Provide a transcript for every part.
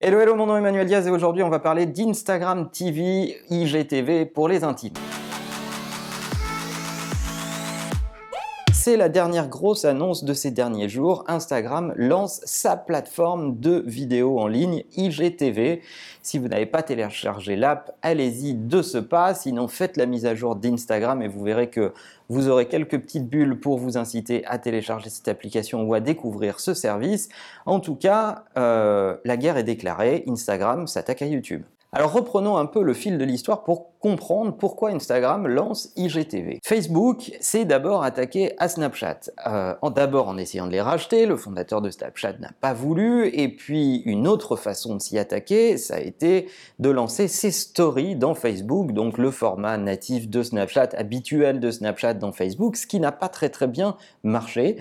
Hello, hello, mon nom est Emmanuel Diaz et aujourd'hui on va parler d'Instagram TV, IGTV pour les intimes. La dernière grosse annonce de ces derniers jours. Instagram lance sa plateforme de vidéo en ligne IGTV. Si vous n'avez pas téléchargé l'app, allez-y de ce pas. Sinon, faites la mise à jour d'Instagram et vous verrez que vous aurez quelques petites bulles pour vous inciter à télécharger cette application ou à découvrir ce service. En tout cas, euh, la guerre est déclarée. Instagram s'attaque à YouTube. Alors reprenons un peu le fil de l'histoire pour comprendre pourquoi Instagram lance IGTV. Facebook s'est d'abord attaqué à Snapchat. Euh, d'abord en essayant de les racheter, le fondateur de Snapchat n'a pas voulu, et puis une autre façon de s'y attaquer, ça a été de lancer ses stories dans Facebook, donc le format natif de Snapchat, habituel de Snapchat dans Facebook, ce qui n'a pas très très bien marché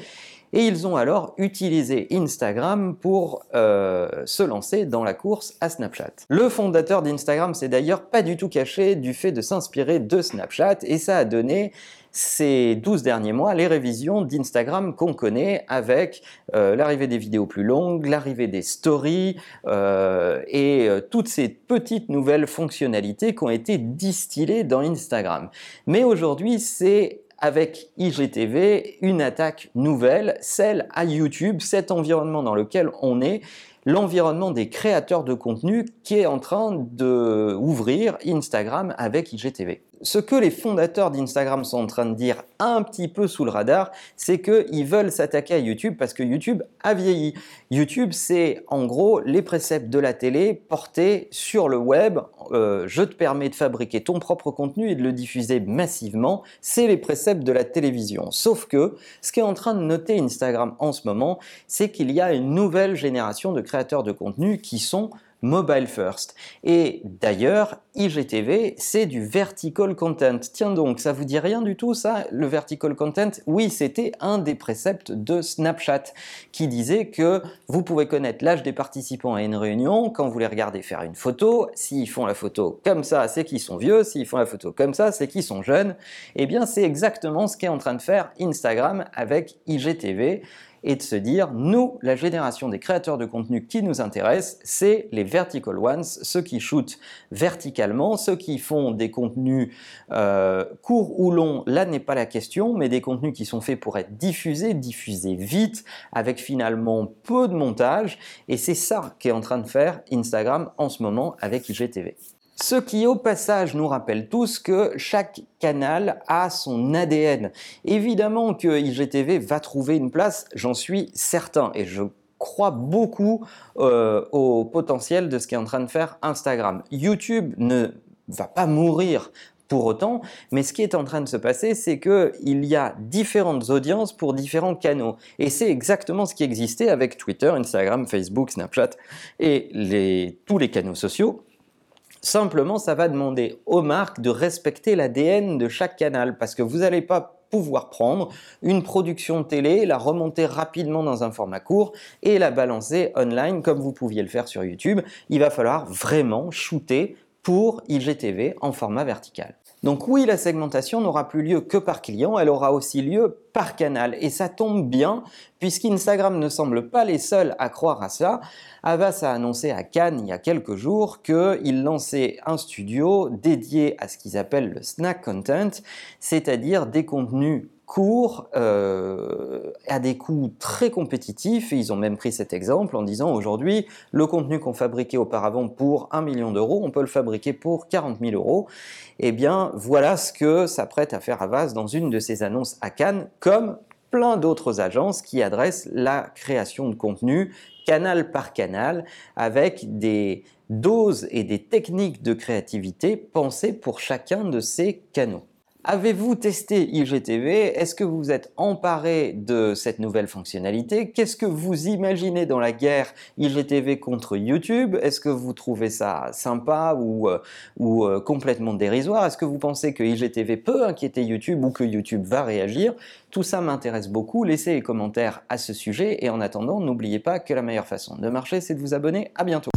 et ils ont alors utilisé Instagram pour euh, se lancer dans la course à Snapchat. Le fondateur d'Instagram s'est d'ailleurs pas du tout caché du fait de s'inspirer de Snapchat et ça a donné ces 12 derniers mois les révisions d'Instagram qu'on connaît avec euh, l'arrivée des vidéos plus longues, l'arrivée des stories euh, et toutes ces petites nouvelles fonctionnalités qui ont été distillées dans Instagram. Mais aujourd'hui, c'est avec IGTV une attaque nouvelle, celle à YouTube, cet environnement dans lequel on est, l'environnement des créateurs de contenu qui est en train de ouvrir Instagram avec IGTV ce que les fondateurs d'Instagram sont en train de dire un petit peu sous le radar, c'est qu'ils veulent s'attaquer à YouTube parce que YouTube a vieilli. YouTube, c'est en gros les préceptes de la télé portés sur le web. Euh, je te permets de fabriquer ton propre contenu et de le diffuser massivement. C'est les préceptes de la télévision. Sauf que ce qui est en train de noter Instagram en ce moment, c'est qu'il y a une nouvelle génération de créateurs de contenu qui sont mobile first. Et d'ailleurs, IGTV, c'est du vertical content. Tiens donc, ça vous dit rien du tout ça, le vertical content? Oui, c'était un des préceptes de Snapchat qui disait que vous pouvez connaître l'âge des participants à une réunion quand vous les regardez faire une photo. S'ils font la photo comme ça, c'est qu'ils sont vieux. S'ils font la photo comme ça, c'est qu'ils sont jeunes. Eh bien, c'est exactement ce qu'est en train de faire Instagram avec IGTV et de se dire, nous, la génération des créateurs de contenu qui nous intéresse, c'est les vertical ones, ceux qui shootent verticalement, ceux qui font des contenus euh, courts ou longs, là n'est pas la question, mais des contenus qui sont faits pour être diffusés, diffusés vite, avec finalement peu de montage, et c'est ça qu'est en train de faire Instagram en ce moment avec IGTV. Ce qui au passage nous rappelle tous que chaque canal a son ADN. Évidemment que IGTV va trouver une place, j'en suis certain, et je crois beaucoup euh, au potentiel de ce qu'est en train de faire Instagram. YouTube ne va pas mourir pour autant, mais ce qui est en train de se passer, c'est qu'il y a différentes audiences pour différents canaux. Et c'est exactement ce qui existait avec Twitter, Instagram, Facebook, Snapchat et tous les canaux sociaux Simplement, ça va demander aux marques de respecter l'ADN de chaque canal parce que vous n'allez pas pouvoir prendre une production télé, la remonter rapidement dans un format court et la balancer online comme vous pouviez le faire sur YouTube. Il va falloir vraiment shooter pour IGTV en format vertical. Donc oui, la segmentation n'aura plus lieu que par client, elle aura aussi lieu par canal. Et ça tombe bien, puisqu'Instagram ne semble pas les seuls à croire à ça. Avas a annoncé à Cannes il y a quelques jours qu'il lançait un studio dédié à ce qu'ils appellent le snack content, c'est-à-dire des contenus court euh, à des coûts très compétitifs. Et ils ont même pris cet exemple en disant aujourd'hui, le contenu qu'on fabriquait auparavant pour 1 million d'euros, on peut le fabriquer pour 40 000 euros. Eh bien, voilà ce que s'apprête à faire Avas dans une de ses annonces à Cannes, comme plein d'autres agences qui adressent la création de contenu canal par canal avec des doses et des techniques de créativité pensées pour chacun de ces canaux. Avez-vous testé IGTV Est-ce que vous êtes emparé de cette nouvelle fonctionnalité? Qu'est-ce que vous imaginez dans la guerre IGTV contre YouTube? Est-ce que vous trouvez ça sympa ou, euh, euh, complètement dérisoire? Est-ce que vous pensez que IGTV peut inquiéter YouTube ou que YouTube va réagir? Tout ça m'intéresse beaucoup. Laissez les commentaires à ce sujet et en attendant, n'oubliez pas que la meilleure façon de marcher, c'est de vous abonner. À bientôt